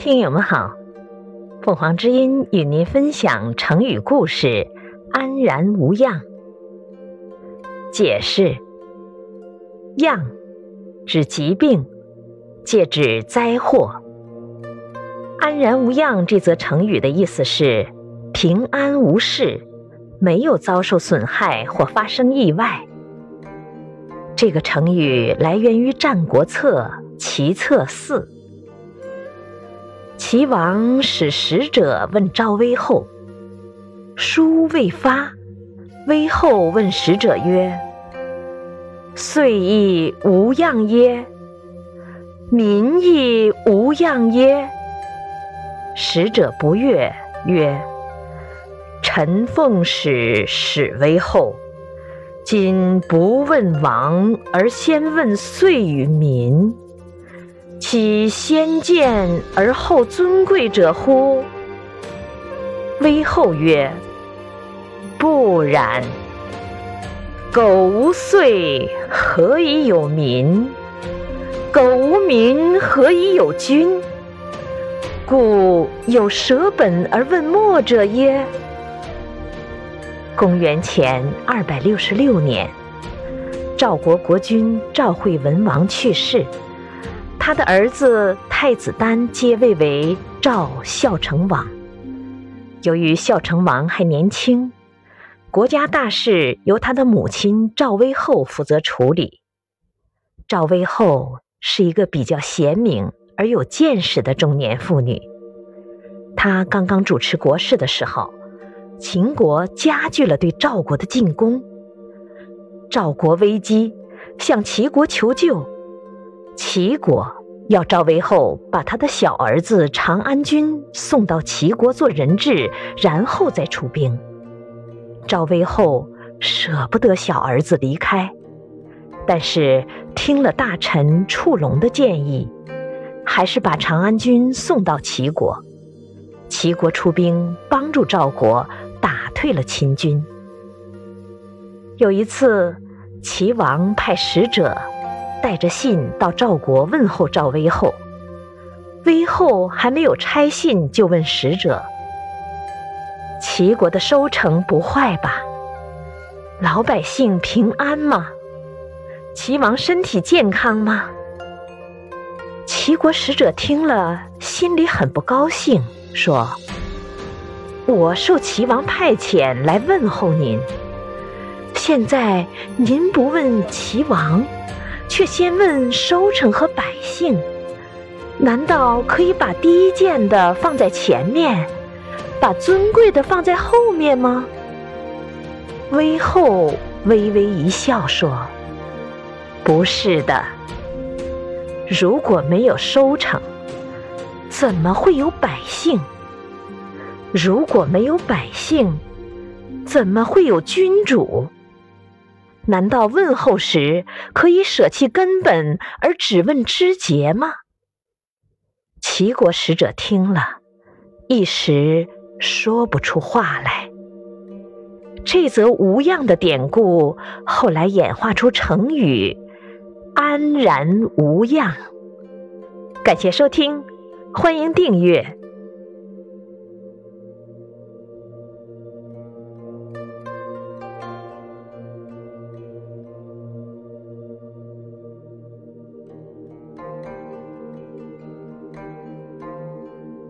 听友们好，凤凰之音与您分享成语故事“安然无恙”。解释：恙指疾病，借指灾祸。安然无恙这则成语的意思是平安无事，没有遭受损害或发生意外。这个成语来源于《战国策·齐策四》。齐王使使者问赵威后，书未发，威后问使者曰：“岁亦无恙耶？民亦无恙耶？”使者不悦，曰：“臣奉使使威后。”今不问王，而先问岁与民，岂先见而后尊贵者乎？威后曰：“不然。苟无岁，何以有民？苟无民，何以有君？故有舍本而问末者耶？”公元前二百六十六年，赵国国君赵惠文王去世，他的儿子太子丹接位为赵孝成王。由于孝成王还年轻，国家大事由他的母亲赵威后负责处理。赵威后是一个比较贤明而有见识的中年妇女，她刚刚主持国事的时候。秦国加剧了对赵国的进攻，赵国危机，向齐国求救。齐国要赵威后把他的小儿子长安君送到齐国做人质，然后再出兵。赵威后舍不得小儿子离开，但是听了大臣触龙的建议，还是把长安君送到齐国。齐国出兵帮助赵国。打退了秦军。有一次，齐王派使者带着信到赵国问候赵威后，威后还没有拆信，就问使者：“齐国的收成不坏吧？老百姓平安吗？齐王身体健康吗？”齐国使者听了，心里很不高兴，说。我受齐王派遣来问候您，现在您不问齐王，却先问收成和百姓，难道可以把低贱的放在前面，把尊贵的放在后面吗？威后微微一笑说：“不是的，如果没有收成，怎么会有百姓？”如果没有百姓，怎么会有君主？难道问候时可以舍弃根本而只问枝节吗？齐国使者听了，一时说不出话来。这则无恙的典故后来演化出成语“安然无恙”。感谢收听，欢迎订阅。